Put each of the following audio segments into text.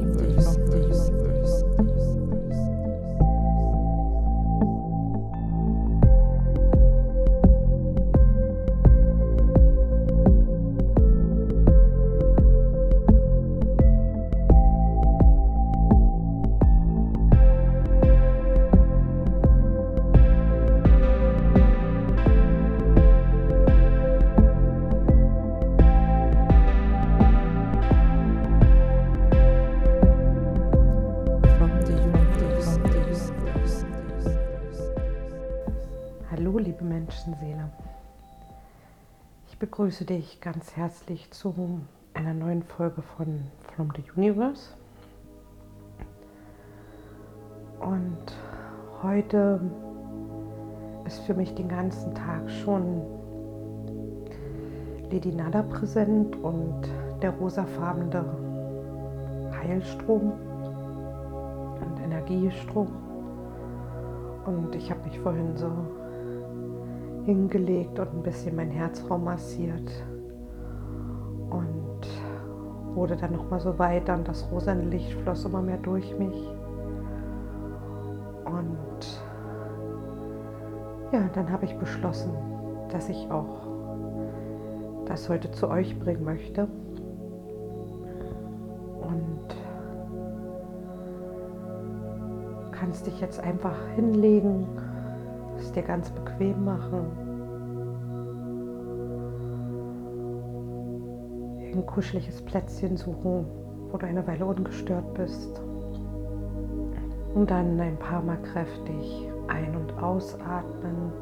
something. Begrüße dich ganz herzlich zu einer neuen Folge von From the Universe. Und heute ist für mich den ganzen Tag schon Lady Nada präsent und der rosafarbene Heilstrom und Energiestrom. Und ich habe mich vorhin so hingelegt und ein bisschen mein Herzraum massiert und wurde dann noch mal so weiter und das rosane Licht floss immer mehr durch mich. Und ja, dann habe ich beschlossen, dass ich auch das heute zu euch bringen möchte. Und kannst dich jetzt einfach hinlegen es dir ganz bequem machen. Ein kuscheliges Plätzchen suchen, wo du eine Weile ungestört bist. Und dann ein paar Mal kräftig ein- und ausatmen.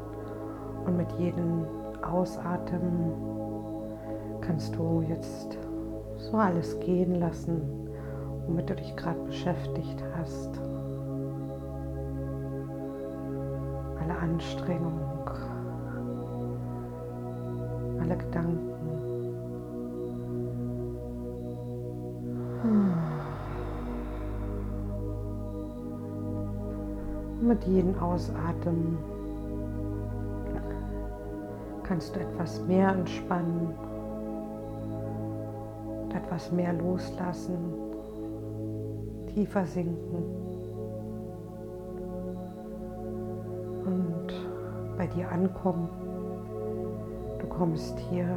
Und mit jedem Ausatmen kannst du jetzt so alles gehen lassen, womit du dich gerade beschäftigt hast. Anstrengung, alle Gedanken. Mit jedem Ausatmen kannst du etwas mehr entspannen, etwas mehr loslassen, tiefer sinken. Dir ankommen. Du kommst hier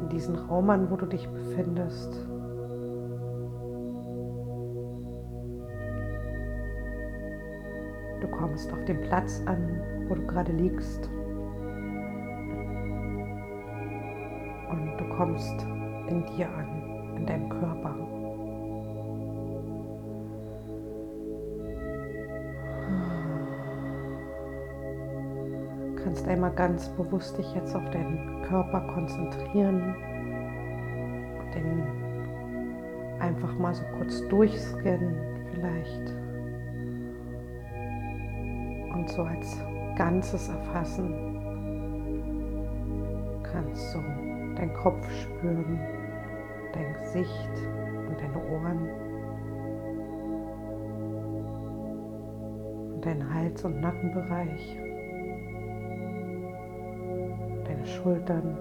in diesen Raum an, wo du dich befindest. Du kommst auf den Platz an, wo du gerade liegst. Und du kommst in dir an, in deinem Körper. Kannst einmal ganz bewusst dich jetzt auf deinen Körper konzentrieren den einfach mal so kurz durchscannen vielleicht und so als Ganzes erfassen. Kannst du deinen Kopf spüren, dein Gesicht und deine Ohren und deinen Hals- und Nackenbereich. Schultern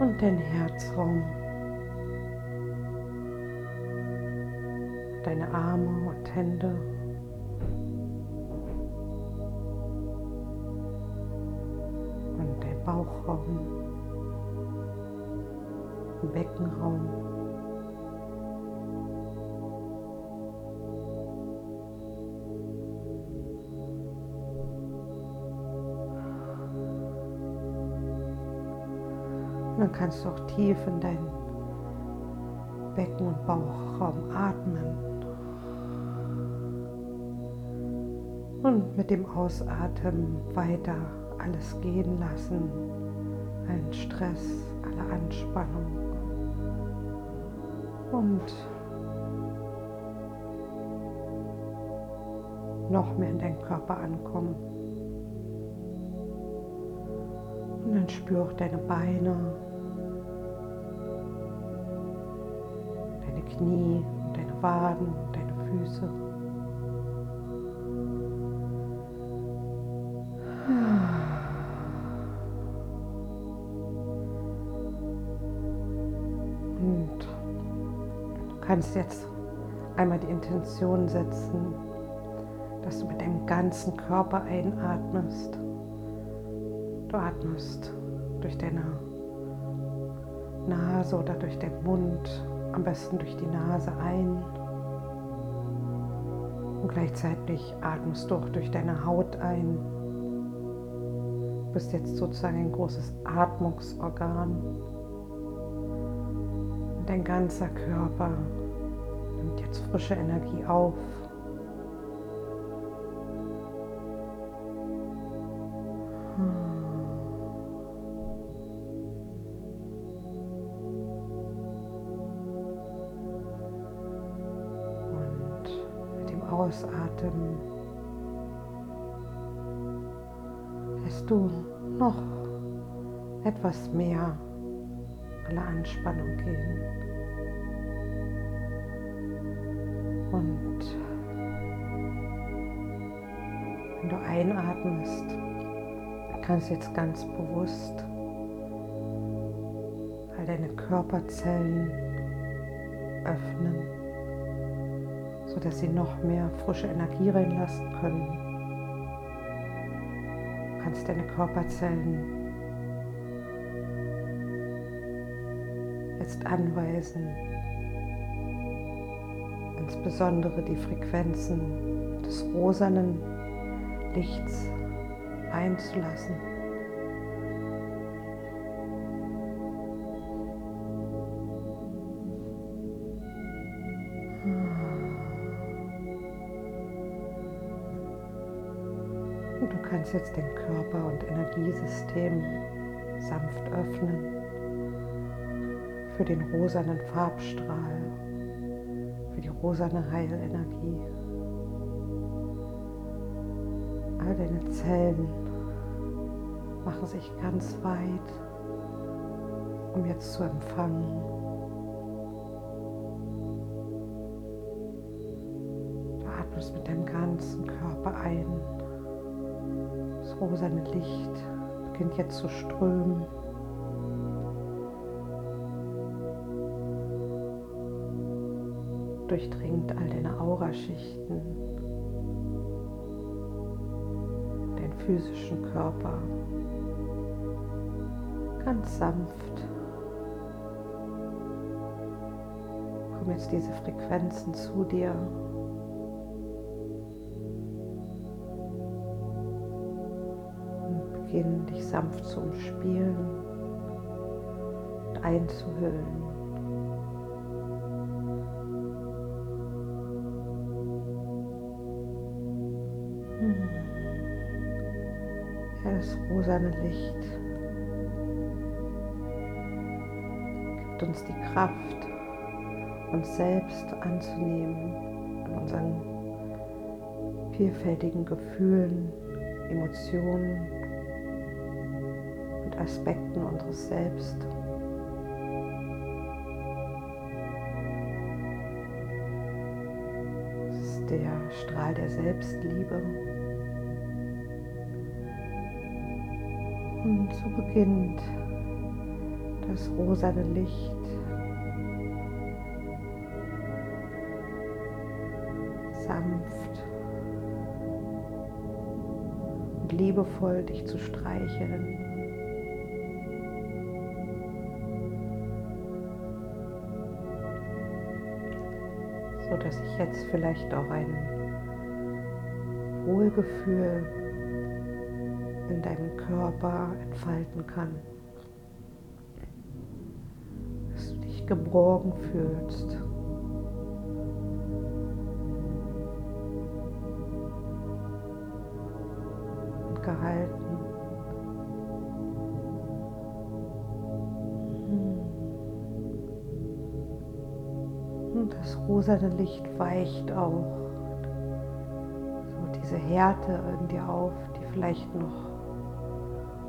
und dein Herzraum, deine Arme und Hände. Und dein Bauchraum, Beckenraum. Kannst auch tief in deinen Becken- und Bauchraum atmen. Und mit dem Ausatmen weiter alles gehen lassen. Allen Stress, alle Anspannung. Und noch mehr in deinen Körper ankommen. Und dann spür auch deine Beine, Knie und deine Waden und deine Füße. Und kannst jetzt einmal die Intention setzen, dass du mit deinem ganzen Körper einatmest. Du atmest durch deine Nase oder durch den Mund, am besten durch die Nase ein. Und gleichzeitig atmest du auch durch deine Haut ein. Du bist jetzt sozusagen ein großes Atmungsorgan. Dein ganzer Körper nimmt jetzt frische Energie auf. Etwas mehr alle Anspannung gehen. Und wenn du einatmest, kannst du jetzt ganz bewusst all deine Körperzellen öffnen sodass sie noch mehr frische Energie reinlassen können. Du kannst deine Körperzellen jetzt anweisen, insbesondere die Frequenzen des rosanen Lichts einzulassen. kannst jetzt den Körper und Energiesystem sanft öffnen für den rosanen Farbstrahl, für die rosane Heilenergie. All deine Zellen machen sich ganz weit, um jetzt zu empfangen. Du atmest mit deinem ganzen Körper ein rosane Licht beginnt jetzt zu strömen. Durchdringt all deine Auraschichten, deinen physischen Körper. Ganz sanft. Kommen jetzt diese Frequenzen zu dir. beginnen, dich sanft zu umspielen und einzuhüllen. Licht gibt uns die Kraft, uns selbst anzunehmen, an unseren vielfältigen Gefühlen, Emotionen Aspekten unseres Selbst. Das ist der Strahl der Selbstliebe. Und so beginnt das rosane Licht sanft und liebevoll dich zu streicheln. so dass ich jetzt vielleicht auch ein Wohlgefühl in deinem Körper entfalten kann. Dass du dich geborgen fühlst. Und gehalten. das rosane Licht weicht auch so diese Härte in dir auf, die vielleicht noch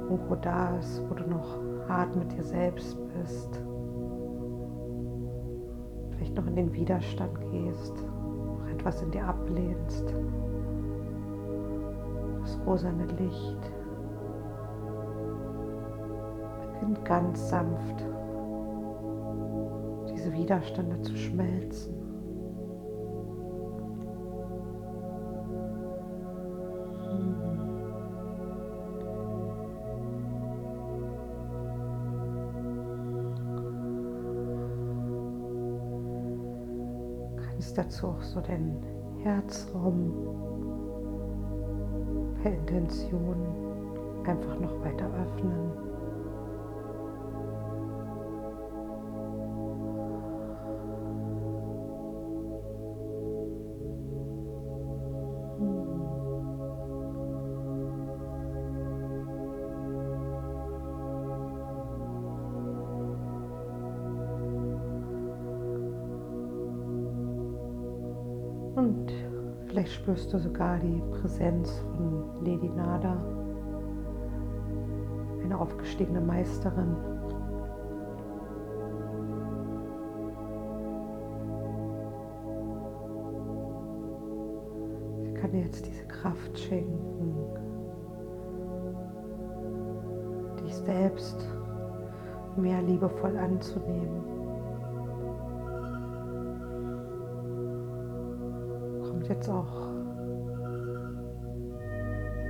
irgendwo da ist, wo du noch hart mit dir selbst bist. Vielleicht noch in den Widerstand gehst, noch etwas in dir ablehnst. Das rosane Licht beginnt ganz sanft diese Widerstände zu schmelzen. Dazu auch so den Herzraum per Intention einfach noch weiter öffnen. Spürst du sogar die Präsenz von Lady Nada, eine aufgestiegene Meisterin. Sie kann dir jetzt diese Kraft schenken, dich selbst mehr liebevoll anzunehmen. jetzt auch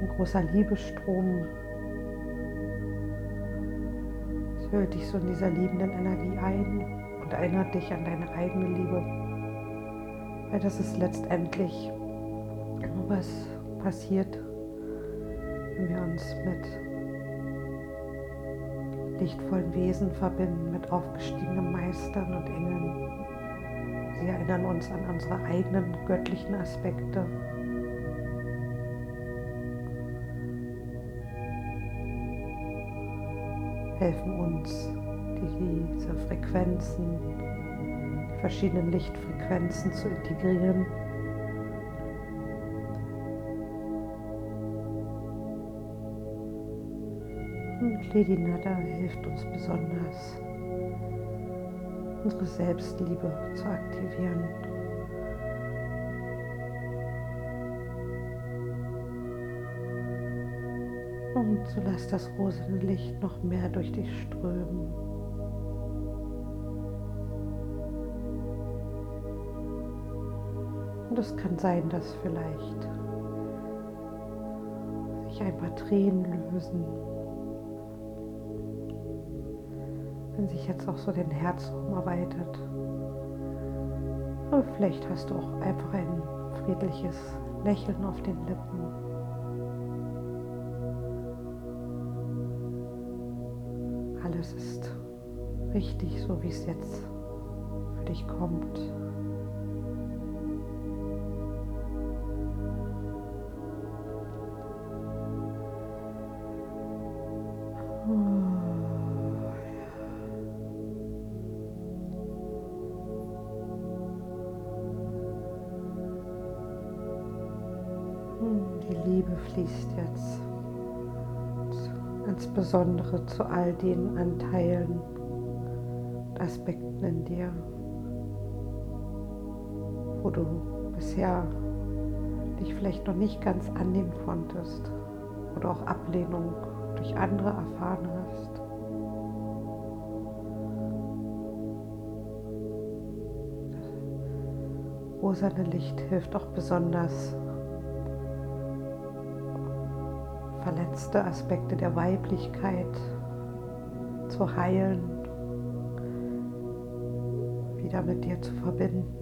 ein großer Liebestrom. Es hüllt dich so in dieser liebenden Energie ein und erinnert dich an deine eigene Liebe. Weil das ist letztendlich, was passiert, wenn wir uns mit lichtvollen Wesen verbinden, mit aufgestiegenen Meistern und Engeln. Sie erinnern uns an unsere eigenen göttlichen Aspekte. Helfen uns, diese Frequenzen, die verschiedenen Lichtfrequenzen zu integrieren. Und Lady Nada hilft uns besonders unsere Selbstliebe zu aktivieren. Und so lass das rosene Licht noch mehr durch dich strömen. Und es kann sein, dass vielleicht sich ein paar Tränen lösen wenn sich jetzt auch so den Herzraum erweitert. Aber vielleicht hast du auch einfach ein friedliches Lächeln auf den Lippen. Alles ist richtig, so wie es jetzt für dich kommt. Insbesondere zu all den Anteilen und Aspekten in dir, wo du bisher dich vielleicht noch nicht ganz annehmen konntest oder auch Ablehnung durch andere erfahren hast. Rosane Licht hilft auch besonders verletzte Aspekte der Weiblichkeit zu heilen, wieder mit dir zu verbinden.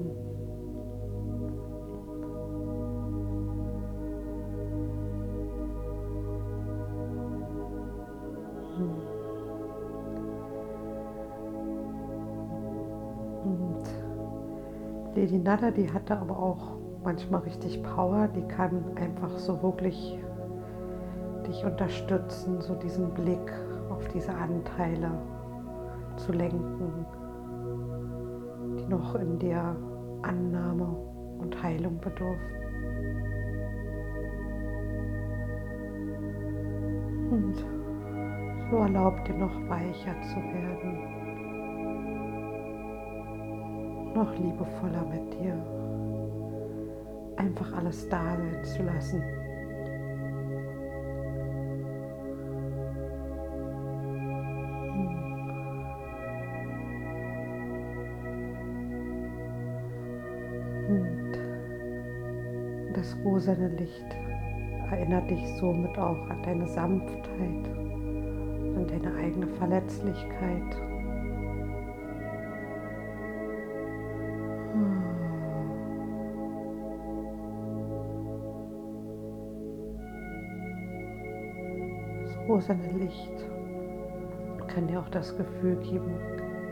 Lady Nada, die hatte aber auch manchmal richtig Power, die kann einfach so wirklich dich unterstützen, so diesen Blick auf diese Anteile zu lenken, die noch in der Annahme und Heilung bedurften. Und so erlaubt dir noch weicher zu werden, noch liebevoller mit dir, einfach alles da sein zu lassen. Rosane Licht erinnert dich somit auch an deine Sanftheit, an deine eigene Verletzlichkeit. Das rosane Licht kann dir auch das Gefühl geben,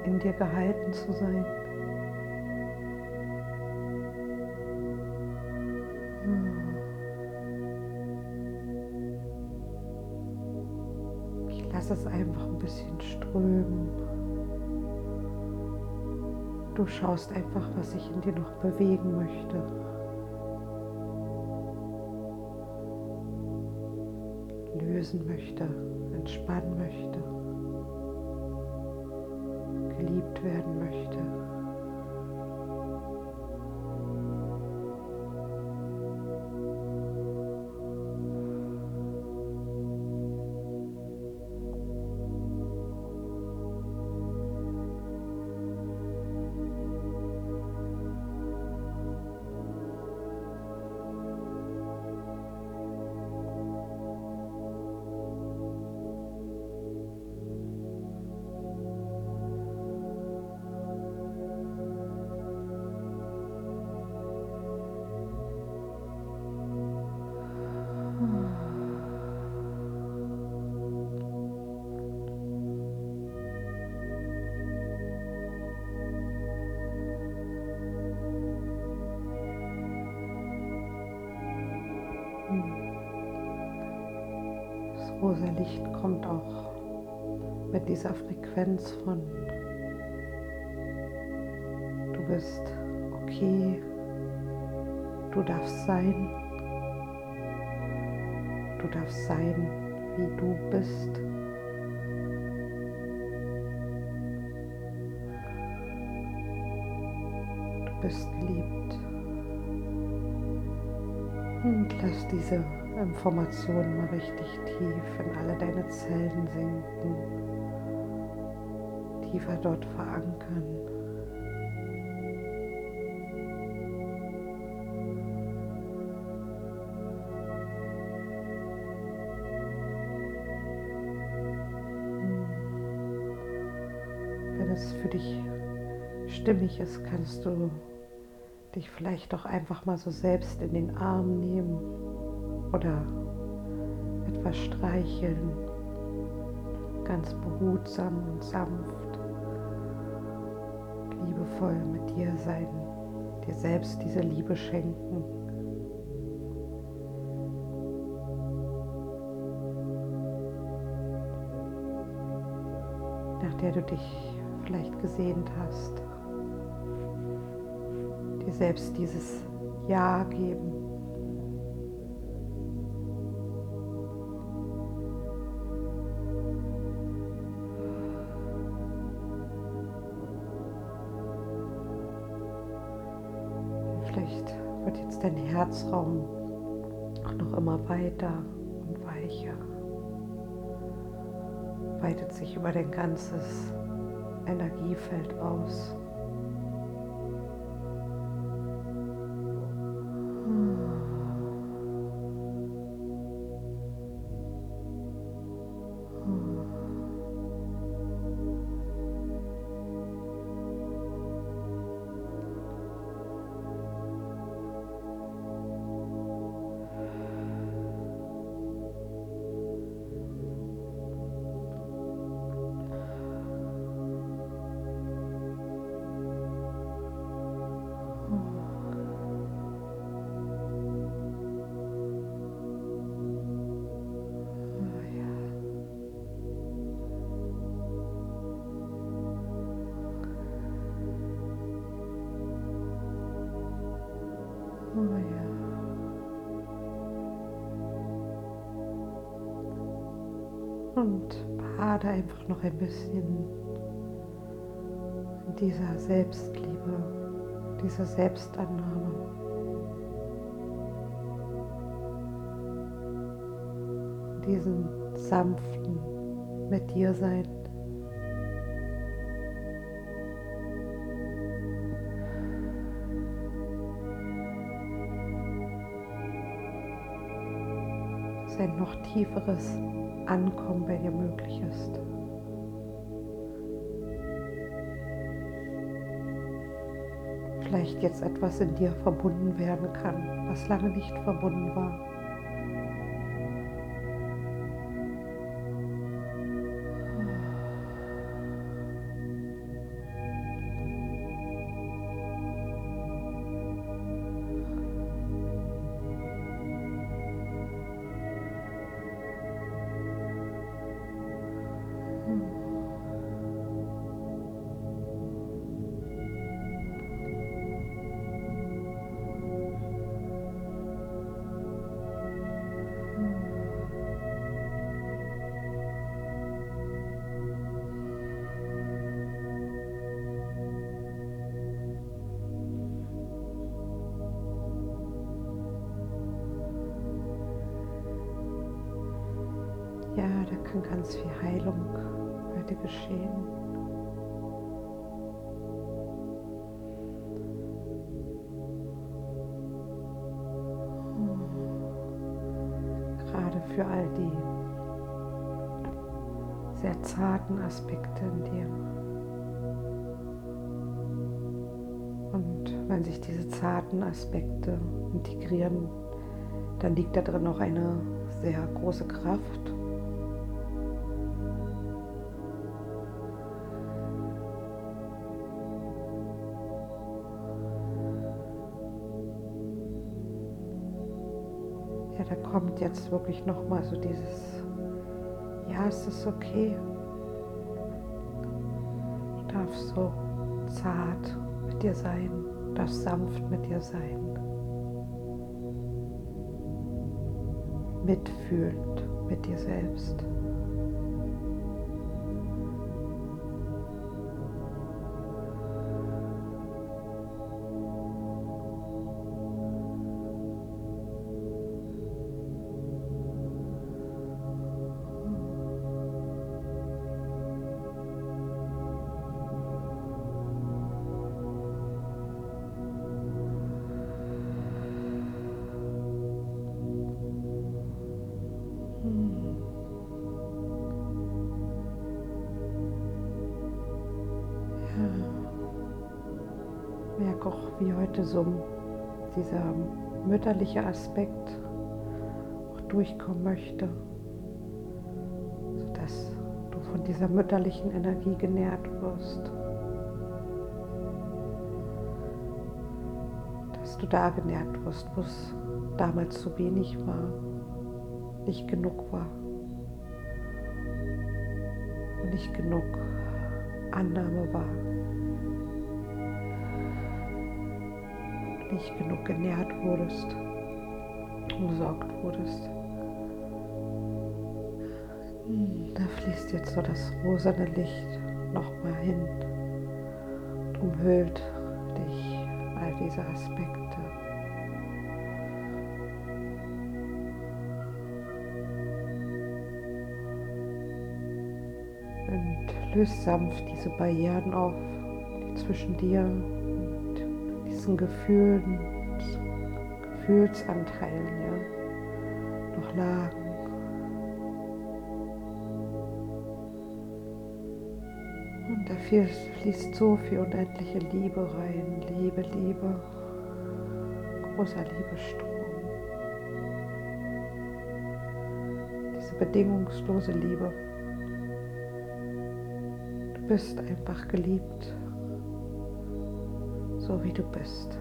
in dir gehalten zu sein. Lass es einfach ein bisschen strömen. Du schaust einfach, was sich in dir noch bewegen möchte. Lösen möchte, entspannen möchte, geliebt werden möchte. Licht kommt auch mit dieser Frequenz von du bist okay, du darfst sein, du darfst sein, wie du bist. Du bist geliebt. Und lass diese Informationen mal richtig tief in alle deine Zellen sinken, tiefer dort verankern. Wenn es für dich stimmig ist, kannst du dich vielleicht auch einfach mal so selbst in den Arm nehmen oder etwas streicheln, ganz behutsam und sanft, liebevoll mit dir sein, dir selbst diese Liebe schenken. nach der du dich vielleicht gesehnt hast, dir selbst dieses Ja geben. Vielleicht wird jetzt dein Herzraum auch noch immer weiter und weicher. Weitet sich über dein ganzes Energiefeld aus. Und bade einfach noch ein bisschen in dieser Selbstliebe, dieser Selbstannahme. Diesen sanften mit dir sein. dass ein noch tieferes Ankommen bei dir möglich ist. Vielleicht jetzt etwas in dir verbunden werden kann, was lange nicht verbunden war. Für all die sehr zarten Aspekte in dir. Und wenn sich diese zarten Aspekte integrieren, dann liegt da drin noch eine sehr große Kraft kommt jetzt wirklich noch mal so dieses, ja, es ist okay. Du darfst so zart mit dir sein, du darfst sanft mit dir sein. Mitfühlend mit dir selbst. So dieser mütterliche Aspekt auch durchkommen möchte, sodass du von dieser mütterlichen Energie genährt wirst. Dass du da genährt wirst, wo es damals zu wenig war, nicht genug war und nicht genug Annahme war. Nicht genug genährt wurdest, umsorgt wurdest. Da fließt jetzt so das rosane Licht nochmal hin und umhüllt dich all diese Aspekte. Und löst sanft diese Barrieren auf, die zwischen dir ganzen Gefühlen, Gefühlsanteilen ja, noch lagen. Und da fließt so viel unendliche Liebe rein. Liebe, Liebe, großer Liebestrom. Diese bedingungslose Liebe. Du bist einfach geliebt so wie du bist.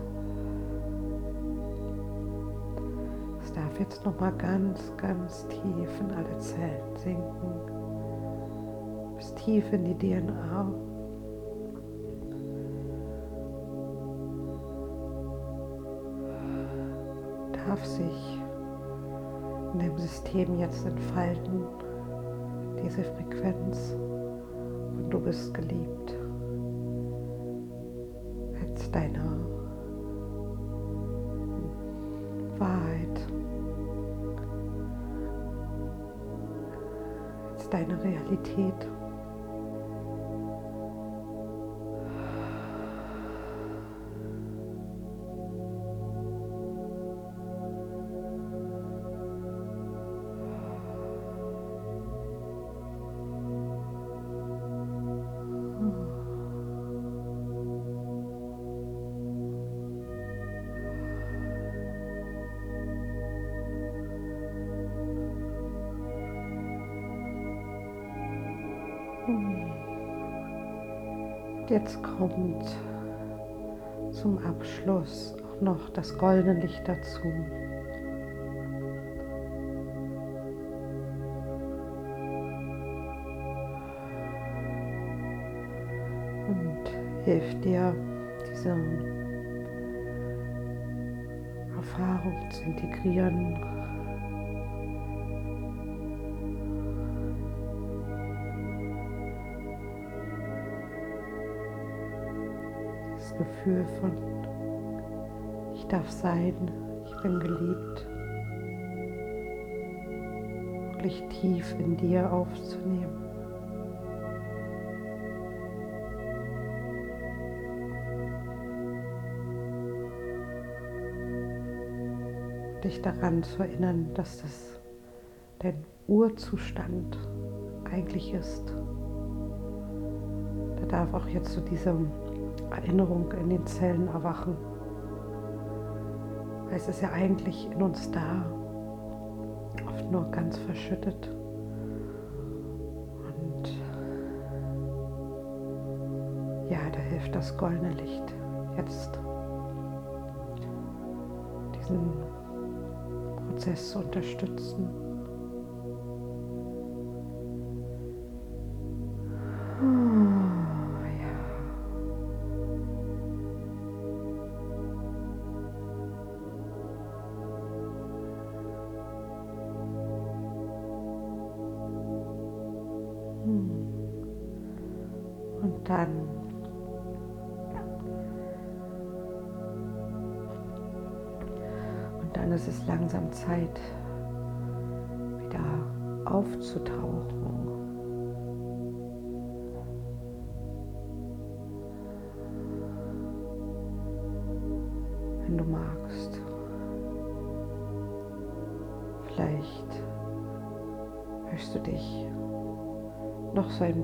Es darf jetzt noch mal ganz, ganz tief in alle Zellen sinken, bis tief in die DNA. Darf sich in dem System jetzt entfalten, diese Frequenz und du bist geliebt deiner Wahrheit, als deine Realität. Jetzt kommt zum Abschluss auch noch das goldene Licht dazu. Und hilft dir, diese Erfahrung zu integrieren. Gefühl von, ich darf sein, ich bin geliebt, wirklich tief in dir aufzunehmen. dich daran zu erinnern, dass das dein Urzustand eigentlich ist. Da darf auch jetzt so diese Erinnerung in den Zellen erwachen. Es ist ja eigentlich in uns da, oft nur ganz verschüttet. Und ja, da hilft das goldene Licht jetzt diesen Prozess zu unterstützen.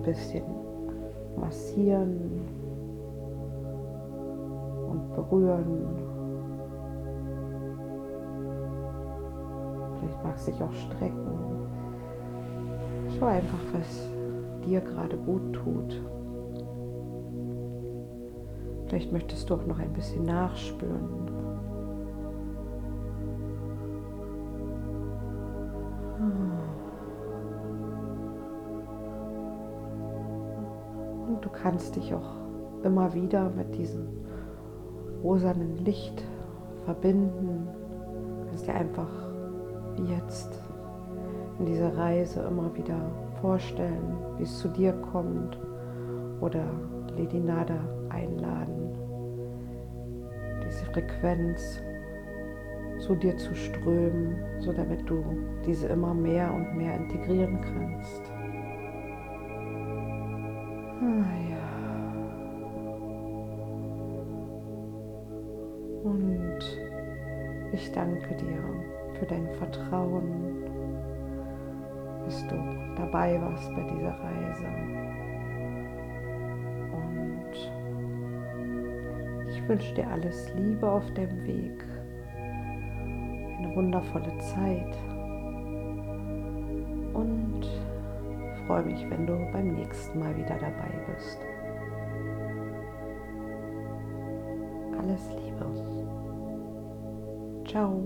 Bisschen massieren und berühren. magst dich auch strecken. Schau einfach, was dir gerade gut tut. Vielleicht möchtest du auch noch ein bisschen nachspüren. Kannst dich auch immer wieder mit diesem rosanen Licht verbinden. Du kannst dir einfach jetzt in dieser Reise immer wieder vorstellen, wie es zu dir kommt oder Lady Nada einladen, diese Frequenz zu dir zu strömen, so damit du diese immer mehr und mehr integrieren kannst. Ah. Und ich danke dir für dein Vertrauen, dass du dabei warst bei dieser Reise. Und ich wünsche dir alles Liebe auf dem Weg, eine wundervolle Zeit freue mich, wenn du beim nächsten Mal wieder dabei bist. Alles Liebe. Ciao.